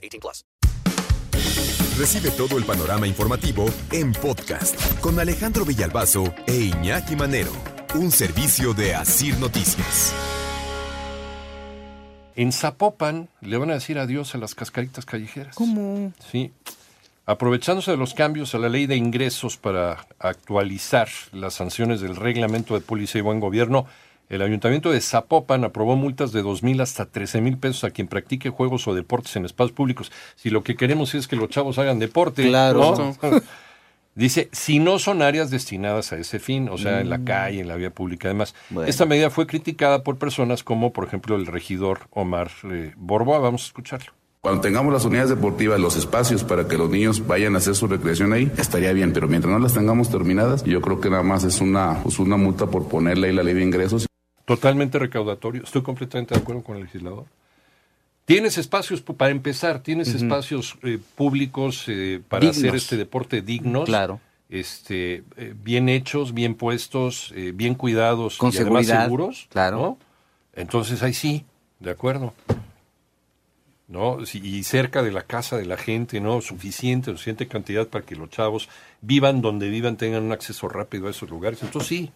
18 plus. Recibe todo el panorama informativo en podcast con Alejandro Villalbazo e Iñaki Manero, un servicio de Asir Noticias. En Zapopan le van a decir adiós a las cascaritas callejeras. ¿Cómo? Sí. Aprovechándose de los cambios a la ley de ingresos para actualizar las sanciones del reglamento de policía y buen gobierno, el ayuntamiento de Zapopan aprobó multas de dos mil hasta trece mil pesos a quien practique juegos o deportes en espacios públicos. Si lo que queremos es que los chavos hagan deporte, Claro. ¿no? Dice, si no son áreas destinadas a ese fin, o sea, en Mm. la calle, en la vía pública, además. Bueno. Esta medida fue criticada por personas como, por ejemplo, el regidor Omar eh, Borboa. Vamos a escucharlo. Cuando tengamos las unidades deportivas, los espacios para que los niños vayan a hacer su recreación ahí, estaría bien, pero mientras no las tengamos terminadas, yo creo que nada más es una, pues una multa por ponerle ahí la ley de ingresos. Totalmente recaudatorio. Estoy completamente de acuerdo con el legislador. Tienes espacios, para empezar, tienes espacios eh, públicos eh, para Dignos. hacer este deporte dignos. Claro. Este, eh, bien hechos, bien puestos, eh, bien cuidados Con y además seguridad, seguros. claro. ¿no? Entonces ahí sí, de acuerdo. ¿No? Y cerca de la casa de la gente, ¿no? Suficiente, suficiente cantidad para que los chavos vivan donde vivan, tengan un acceso rápido a esos lugares. Entonces sí,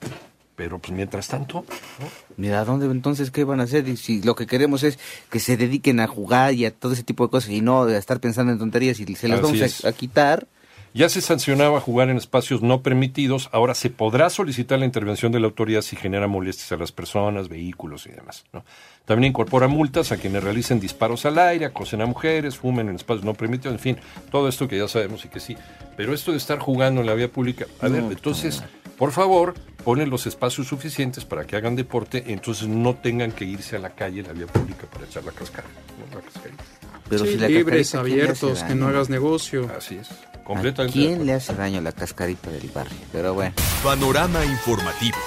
pero pues mientras tanto, ¿no? Mira, ¿dónde entonces qué van a hacer? Y si lo que queremos es que se dediquen a jugar y a todo ese tipo de cosas y no a estar pensando en tonterías y se las Así vamos a, quitar. Ya se sancionaba jugar en espacios no permitidos, ahora se podrá solicitar la intervención de la autoridad si genera molestias a las personas, vehículos y demás. ¿no? También incorpora multas a quienes realicen disparos al aire, acosen a mujeres, fumen en espacios no permitidos, en fin, todo esto que ya sabemos y que sí. Pero esto de estar jugando en la vía pública, a ver, entonces, por favor, ponen los espacios suficientes para que hagan deporte, entonces no tengan que irse a la calle, a la vía pública para echar la cascara. ¿no? La cascarita. Pero Sí, si la libres, cascarita, ¿quién le hace abiertos, que no hagas negocio. Así es, ¿A completamente. quién le hace daño la cascarita del barrio? Pero bueno. Panorama informativo.